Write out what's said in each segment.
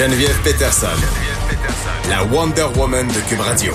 Geneviève Peterson, la Wonder Woman de Cube Radio.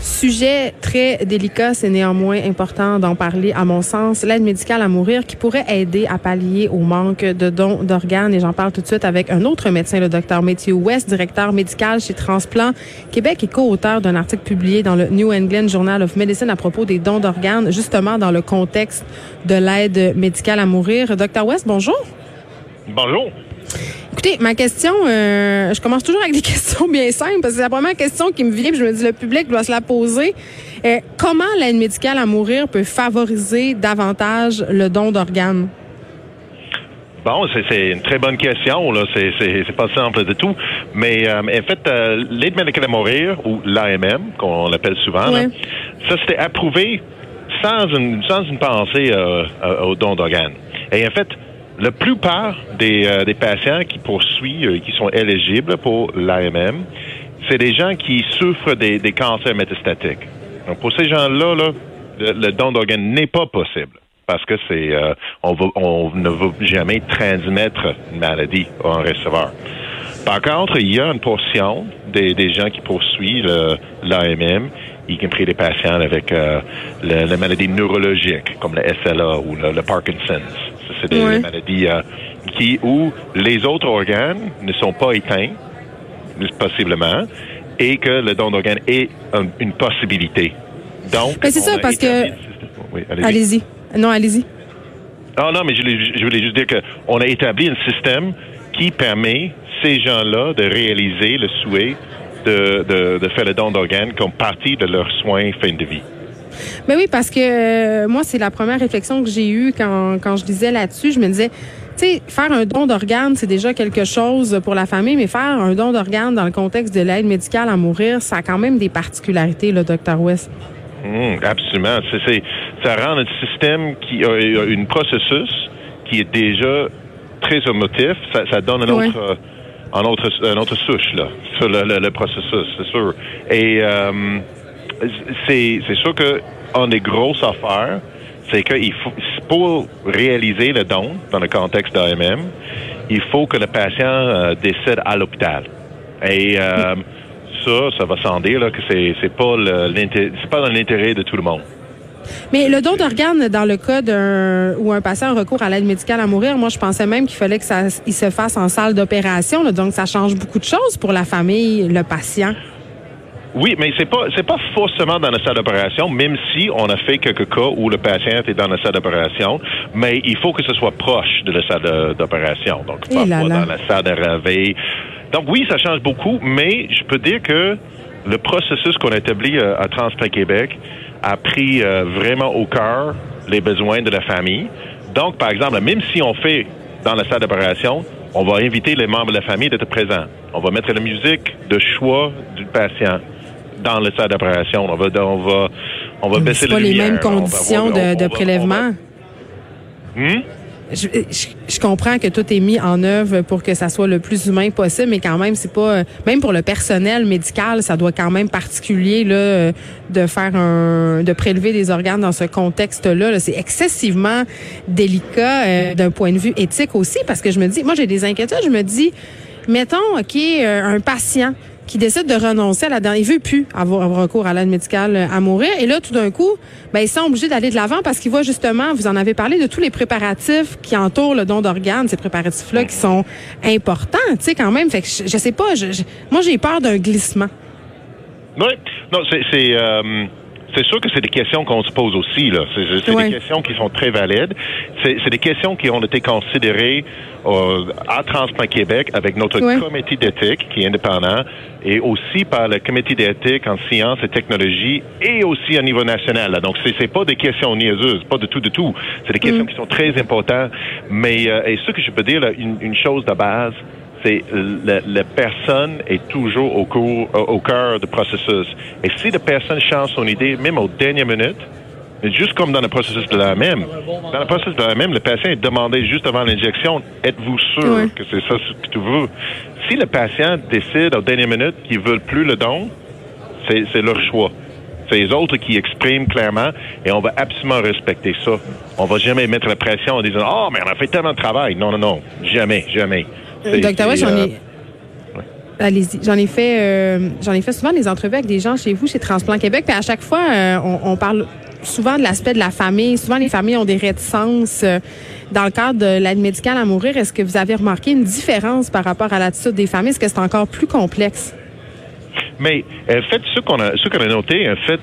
Sujet très délicat, c'est néanmoins important d'en parler à mon sens. L'aide médicale à mourir qui pourrait aider à pallier au manque de dons d'organes. Et j'en parle tout de suite avec un autre médecin, le docteur Matthew West, directeur médical chez Transplant Québec et co-auteur d'un article publié dans le New England Journal of Medicine à propos des dons d'organes, justement dans le contexte de l'aide médicale à mourir. Docteur West, bonjour. Bonjour. Écoutez, ma question, euh, je commence toujours avec des questions bien simples parce que c'est la première question qui me vient. Puis je me dis, le public doit se la poser. Euh, comment l'aide médicale à mourir peut favoriser davantage le don d'organes? Bon, c'est une très bonne question. Là, c'est pas simple de tout, mais euh, en fait, l'aide médicale à mourir ou l'AMM, qu'on l'appelle souvent, ça c'était approuvé sans une sans une pensée au don d'organes. Et en fait, la plupart des, euh, des patients qui poursuivent, euh, qui sont éligibles pour l'AMM, c'est des gens qui souffrent des, des cancers métastatiques. Donc, pour ces gens-là, là, le, don d'organes n'est pas possible parce que c'est euh, on, on ne veut jamais transmettre une maladie à un receveur. Par contre, il y a une portion des, des gens qui poursuivent l'AMM, y compris des patients avec euh, la, maladie neurologique, comme le SLA ou le Parkinson's c'est des maladies euh, qui où les autres organes ne sont pas éteints, possiblement, et que le don d'organes est une possibilité. Donc, c'est ça, parce que. allez-y. non, allez-y. Ah non, mais je, je voulais juste dire qu'on a établi un système qui permet ces gens-là de réaliser le souhait de, de, de faire le don d'organes comme partie de leurs soins fin de vie. Mais oui, parce que euh, moi, c'est la première réflexion que j'ai eue quand, quand je disais là-dessus. Je me disais, tu sais, faire un don d'organes, c'est déjà quelque chose pour la famille, mais faire un don d'organes dans le contexte de l'aide médicale à mourir, ça a quand même des particularités, le docteur West. Mmh, absolument. C'est, ça rend notre système qui a une processus qui est déjà très émotif. Ça, ça donne un autre, un autre, un autre souche là sur le, processus, c'est sûr. Et euh, c'est, sûr que une des grosses affaires, c'est qu'il faut, pour réaliser le don dans le contexte d'AMM, il faut que le patient euh, décède à l'hôpital. Et euh, ça, ça va sans dire là, que c'est, c'est pas c'est pas dans l'intérêt de tout le monde. Mais le don d'organes, dans le cas d'un où un patient a recours à l'aide médicale à mourir, moi je pensais même qu'il fallait que ça il se fasse en salle d'opération. Donc ça change beaucoup de choses pour la famille, le patient. Oui, mais c'est pas c'est pas forcément dans la salle d'opération, même si on a fait quelques cas où le patient est dans la salle d'opération, mais il faut que ce soit proche de la salle d'opération. Donc pas, dans la salle de réveil. Donc oui, ça change beaucoup, mais je peux dire que le processus qu'on a établi euh, à Transplant Québec a pris euh, vraiment au cœur les besoins de la famille. Donc, par exemple, même si on fait dans la salle d'opération, on va inviter les membres de la famille d'être présents. On va mettre la musique de choix du patient dans le salle d'opération. On va, on va, on va baisser pas les mêmes conditions de, prélèvement? Hmm? Je, comprends que tout est mis en œuvre pour que ça soit le plus humain possible, mais quand même, c'est pas même pour le personnel médical, ça doit quand même particulier là de faire un de prélever des organes dans ce contexte-là. c'est excessivement délicat euh, d'un point de vue éthique aussi, parce que je me dis, moi j'ai des inquiétudes, je me dis, mettons, ok, euh, un patient qui décide de renoncer à la dernière. Il veut plus avoir recours à l'aide médicale à mourir. Et là, tout d'un coup, ben, ils sont obligés d'aller de l'avant parce qu'ils voient justement, vous en avez parlé, de tous les préparatifs qui entourent le don d'organes, ces préparatifs-là qui sont importants, tu sais, quand même. Fait que je, sais pas, moi, j'ai peur d'un glissement. Oui, non, c'est... Euh, c'est sûr que c'est des questions qu'on se pose aussi. Là. C'est, des questions qui sont très valides. C'est, des questions qui ont été considérées euh, à Transplant Québec avec notre comité d'éthique qui est indépendant et aussi par le comité d'éthique en sciences et technologies et aussi au niveau national. Donc, c'est, c'est pas des questions niaiseuses, pas de tout, de tout. C'est des questions mm. qui sont très importantes. Mais euh, et ce que je peux dire, là, une, une chose de base, c'est la, personne est toujours au, cours, au cœur du processus. Et si la personne change son idée, même aux dernières minutes, juste comme dans le processus de la même, dans le processus de la même, le patient est demandé juste avant l'injection, êtes-vous sûr que c'est ça que tu veux? Si le patient décide aux dernières minutes qu'il ne veut plus le don, c'est leur choix. C'est les autres qui expriment clairement et on va absolument respecter ça. On va jamais mettre la pression en disant, oh, mais on a fait tellement de travail. Non, non, non. Jamais, jamais. Docteur j'en ai. Allez-y. J'en ai fait, euh, j'en ai fait souvent des entrevues avec des gens chez vous, chez Transplant Québec. Puis à chaque fois, euh, on, parle souvent de l'aspect de la famille. Souvent, les familles ont des réticences. Euh, dans le cadre de l'aide médicale à mourir, est-ce que vous avez remarqué une différence par rapport à l'attitude des familles? Est-ce que c'est encore plus complexe? Mais en fait, ce qu'on a, ce qu'on a noté, en fait,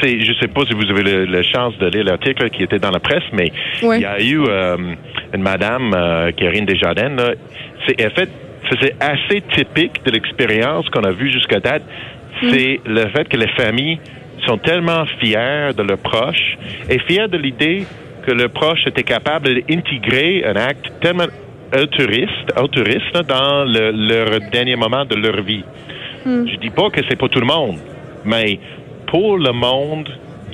c'est, je sais pas si vous avez la chance de lire l'article qui était dans la presse, mais il y a eu une madame, euh, Karine Desjardins, c'est en fait, c'est assez typique de l'expérience qu'on a vue jusqu'à date. Mm. C'est le fait que les familles sont tellement fiers de leurs proches et fiers de l'idée que le proche était capable d'intégrer un acte tellement altruiste, altruiste dans le, leur dernier moment de leur vie. Mm. Je dis pas que c'est pour tout le monde, mais pour le monde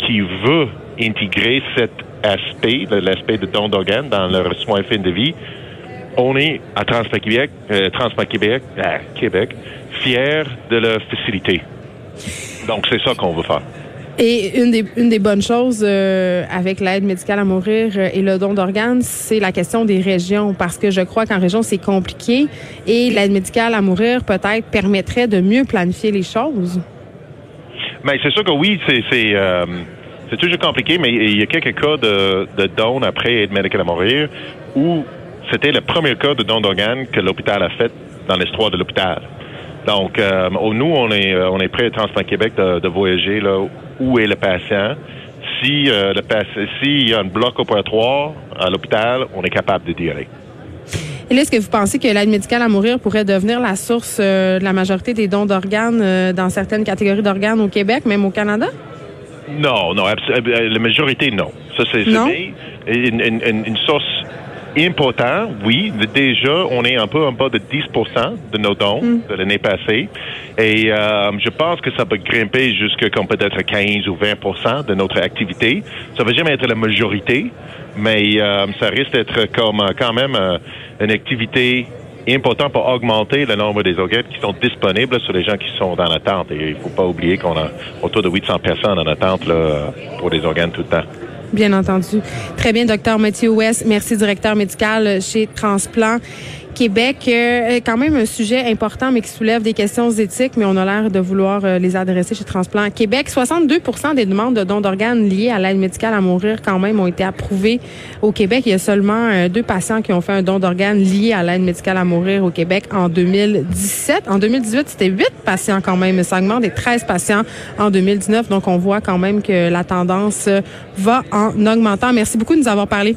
qui veut intégrer cet aspect, l'aspect de don d'organes dans leur soins fin de vie, on est à Transport Québec, euh, Québec, à Québec, fiers de leur facilité. Donc, c'est ça qu'on veut faire. Et une des, une des bonnes choses euh, avec l'aide médicale à mourir euh, et le don d'organes, c'est la question des régions, parce que je crois qu'en région, c'est compliqué et l'aide médicale à mourir peut-être permettrait de mieux planifier les choses. Mais c'est sûr que oui, c'est euh, c'est toujours compliqué, mais il y a quelques cas de, de don après aide médicale à mourir où c'était le premier cas de don d'organes que l'hôpital a fait dans l'histoire de l'hôpital. Donc, euh, nous, on est, euh, on est prêt à Transplant Québec de, voyager là où est le patient. Si euh, s'il y a un bloc opératoire à l'hôpital, on est capable de dire. Et là, est-ce que vous pensez que l'aide médicale à mourir pourrait devenir la source de la majorité des dons d'organes dans certaines catégories d'organes au Québec, même au Canada? Non, non, la majorité, non. Ça, c'est une, une, une, source importante, oui. Déjà, on est un peu en bas de 10% de nos dons mm. de l'année passée. Et euh, je pense que ça peut grimper jusqu'à peut-être 15 ou 20% de notre activité. Ça va jamais être la majorité, mais euh, ça risque d'être comme quand même euh, une activité important pour augmenter le nombre des organes qui sont disponibles sur les gens qui sont dans l'attente. Et il ne faut pas oublier qu'on a autour de 800 personnes en attente là, pour des organes tout le temps. Bien entendu. Très bien, docteur Mathieu West. Merci, directeur médical chez Transplant. Québec, euh, quand même un sujet important, mais qui soulève des questions éthiques, mais on a l'air de vouloir euh, les adresser chez Transplant Québec. 62% des demandes de dons d'organes liées à l'aide médicale à mourir quand même ont été approuvées au Québec. Il y a seulement euh, deux patients qui ont fait un don d'organes lié à l'aide médicale à mourir au Québec en 2017. En 2018, c'était huit patients quand même, ça augmente des 13 patients en 2019. Donc, on voit quand même que la tendance va en augmentant. Merci beaucoup de nous avoir parlé.